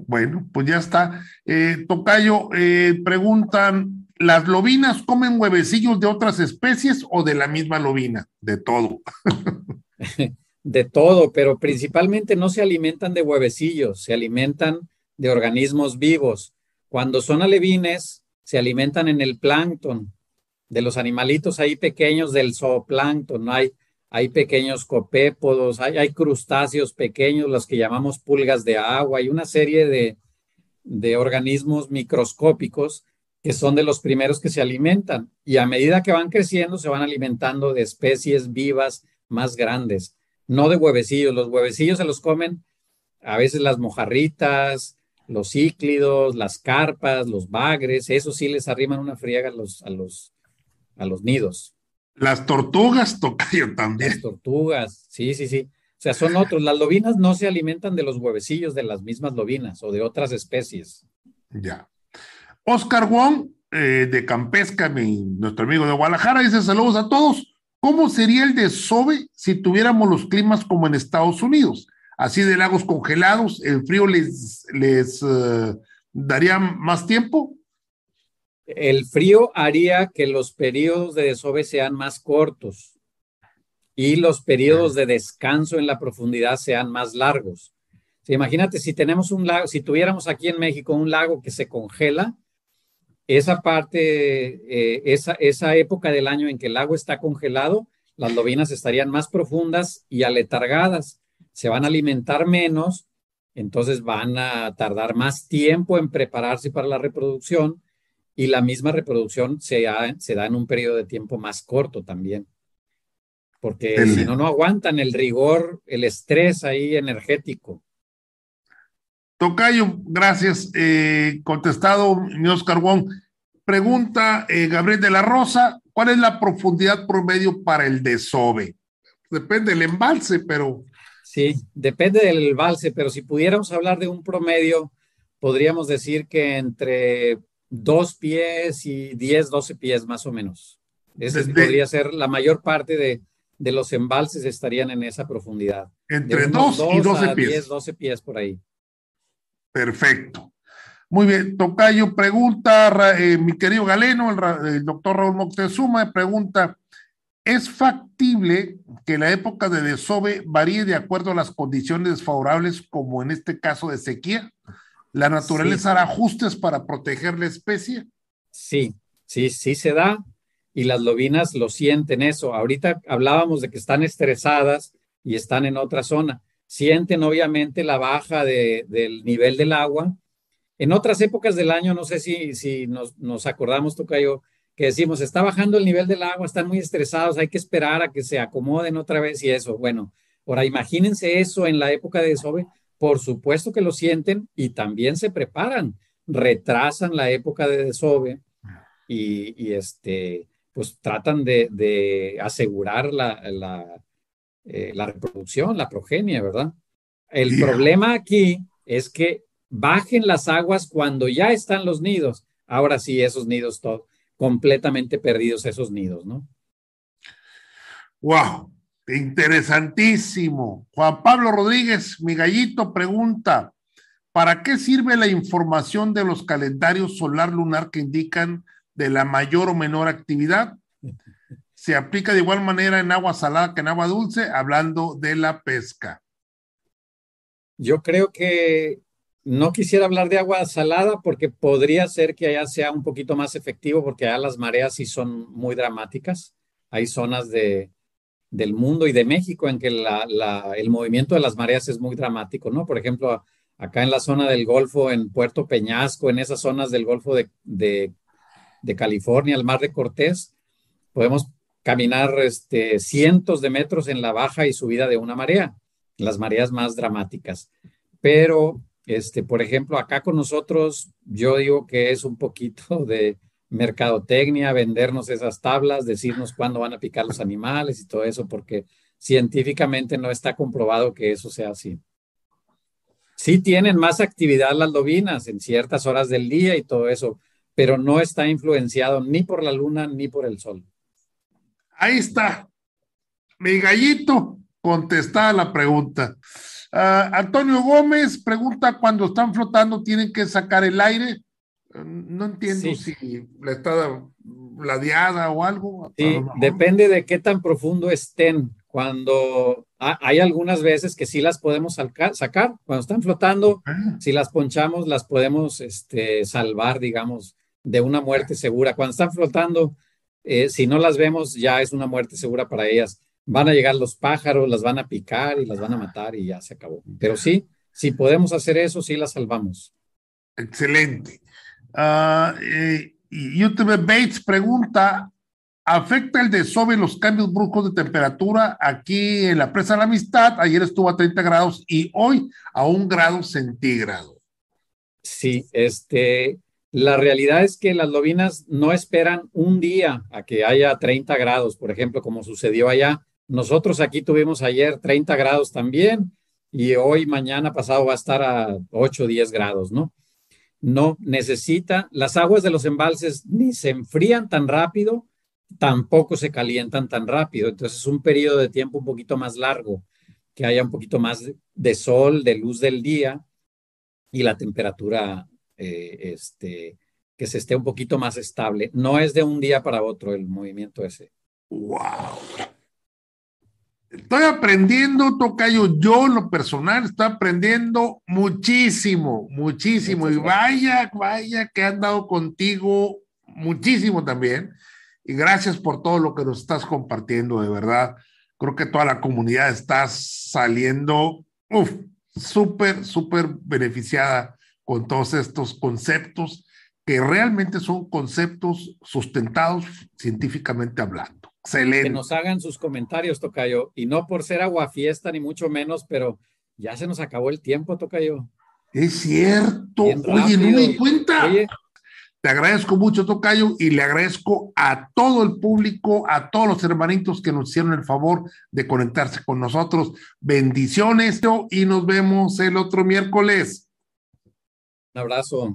Speaker 1: bueno, pues ya está. Eh, Tocayo, eh, preguntan, ¿las lobinas comen huevecillos de otras especies o de la misma lobina? De todo. [laughs]
Speaker 2: de todo, pero principalmente no se alimentan de huevecillos, se alimentan de organismos vivos. Cuando son alevines, se alimentan en el plancton, de los animalitos ahí pequeños del zooplancton, hay, hay pequeños copépodos, hay, hay, crustáceos pequeños, los que llamamos pulgas de agua, hay una serie de, de organismos microscópicos que son de los primeros que se alimentan y a medida que van creciendo se van alimentando de especies vivas más grandes no de huevecillos. Los huevecillos se los comen a veces las mojarritas, los cíclidos, las carpas, los bagres, eso sí les arriman una friega a los, a los, a los nidos.
Speaker 1: Las tortugas, tocayo también.
Speaker 2: Las tortugas, sí, sí, sí. O sea, son otros. Las lobinas no se alimentan de los huevecillos de las mismas lobinas o de otras especies.
Speaker 1: Ya. Oscar Wong, eh, de Campesca, nuestro amigo de Guadalajara, dice saludos a todos. ¿Cómo sería el desove si tuviéramos los climas como en Estados Unidos? Así de lagos congelados, el frío les, les eh, daría más tiempo.
Speaker 2: El frío haría que los periodos de desove sean más cortos y los periodos de descanso en la profundidad sean más largos. imagínate si tenemos un lago, si tuviéramos aquí en México un lago que se congela, esa parte, eh, esa, esa época del año en que el agua está congelado, las lobinas estarían más profundas y aletargadas, se van a alimentar menos, entonces van a tardar más tiempo en prepararse para la reproducción y la misma reproducción se, se da en un periodo de tiempo más corto también. Porque si no, no aguantan el rigor, el estrés ahí energético.
Speaker 1: Tocayo, gracias. Eh, contestado mi Oscar Wong. Pregunta eh, Gabriel de la Rosa, ¿cuál es la profundidad promedio para el desove? Depende del embalse, pero...
Speaker 2: Sí, depende del embalse, pero si pudiéramos hablar de un promedio, podríamos decir que entre dos pies y 10, 12 pies más o menos. Ese podría ser la mayor parte de, de los embalses estarían en esa profundidad.
Speaker 1: Entre 2 y 12 pies. 10,
Speaker 2: 12 pies por ahí.
Speaker 1: Perfecto. Muy bien, Tocayo pregunta, eh, mi querido Galeno, el, doctor Raúl Moctezuma pregunta, ¿es factible que la época de desove varíe de acuerdo a las condiciones desfavorables, como en este caso de sequía? ¿La naturaleza hará ajustes para proteger la especie?
Speaker 2: Sí, sí, sí se da y las lobinas lo sienten eso. Ahorita hablábamos de que están estresadas y están en otra zona. Sienten obviamente la baja del nivel del agua en otras épocas del año, no sé si, si nos, nos acordamos, Tocayo, que decimos, está bajando el nivel del agua, están muy estresados, hay que esperar a que se acomoden otra vez y eso. Bueno, ahora imagínense eso en la época de desove, por supuesto que lo sienten y también se preparan, retrasan la época de desove y, este, pues tratan de, asegurar la, la, eh, la, reproducción, la progenie, ¿verdad? El problema aquí es que bajen las aguas cuando ya están los nidos. Ahora sí, esos nidos todos completamente perdidos, esos nidos, ¿no?
Speaker 1: Wow, interesantísimo. Juan Pablo Rodríguez, mi gallito, pregunta, ¿para qué sirve la información de los calendarios solar lunar que indican de la mayor o menor actividad? Se aplica de igual manera en agua salada que en agua dulce, hablando de la pesca.
Speaker 2: Yo creo que no quisiera hablar de agua salada porque podría ser que allá sea un poquito más efectivo porque allá las mareas sí son muy dramáticas. Hay zonas de, del mundo y de México en que el movimiento de las mareas es muy dramático, ¿no? Por ejemplo, acá en la zona del Golfo, en Puerto Peñasco, en esas zonas del Golfo de, de, California, el Mar de Cortés, podemos caminar este, cientos de metros en la baja y subida de una marea, las mareas más dramáticas. Pero este, por ejemplo, acá con nosotros, yo digo que es un poquito [laughs] de mercadotecnia, vendernos esas tablas, decirnos cuándo van a picar los animales y todo eso, porque científicamente no está comprobado que eso sea así. Sí tienen más actividad las lobinas en ciertas horas del día y todo eso, pero no está influenciado ni por la luna ni por el sol.
Speaker 1: Ahí está. Mi gallito contestada la pregunta. Ah, Antonio Gómez pregunta, cuando están flotando, ¿tienen que sacar el aire? No entiendo si la está ladeada o algo.
Speaker 2: Sí, depende de qué tan profundo estén. Cuando hay algunas veces que sí las podemos sacar, cuando están flotando, ah. si las ponchamos, las podemos este, salvar, digamos, de una muerte segura. Cuando están flotando, eh, si no las vemos, ya es una muerte segura para ellas van a llegar los pájaros, las van a picar y las van a matar y ya se acabó. Pero sí, si podemos hacer eso, sí las salvamos.
Speaker 1: Excelente. Uh, YouTube Bates pregunta, ¿afecta el desove los cambios bruscos de temperatura aquí en la presa de la amistad? Ayer estuvo a 30 grados y hoy a un grado centígrado.
Speaker 2: Sí, este, la realidad es que las lobinas no esperan un día a que haya 30 grados, por ejemplo, como sucedió allá. Nosotros aquí tuvimos ayer 30 grados también y hoy, mañana pasado va a estar a 8 o 10 grados, ¿no? No necesita, las aguas de los embalses ni se enfrían tan rápido, tampoco se calientan tan rápido. Entonces es un periodo de tiempo un poquito más largo, que haya un poquito más de sol, de luz del día y la temperatura, eh, este, que se esté un poquito más estable. No es de un día para otro el movimiento ese.
Speaker 1: ¡Wow! Estoy aprendiendo, Tocayo, yo en lo personal estoy aprendiendo muchísimo, muchísimo. Y vaya, vaya que han dado contigo muchísimo también. Y gracias por todo lo que nos estás compartiendo, de verdad. Creo que toda la comunidad está saliendo, uff, súper, súper beneficiada con todos estos conceptos que realmente son conceptos sustentados científicamente hablando.
Speaker 2: Que nos hagan sus comentarios, Tocayo. Y no por ser agua fiesta, ni mucho menos, pero ya se nos acabó el tiempo, Tocayo.
Speaker 1: Es cierto. Oye, no me di cuenta. Te agradezco mucho, Tocayo, y le agradezco a todo el público, a todos los hermanitos que nos hicieron el favor de conectarse con nosotros. Bendiciones y nos vemos el otro miércoles.
Speaker 2: Un abrazo.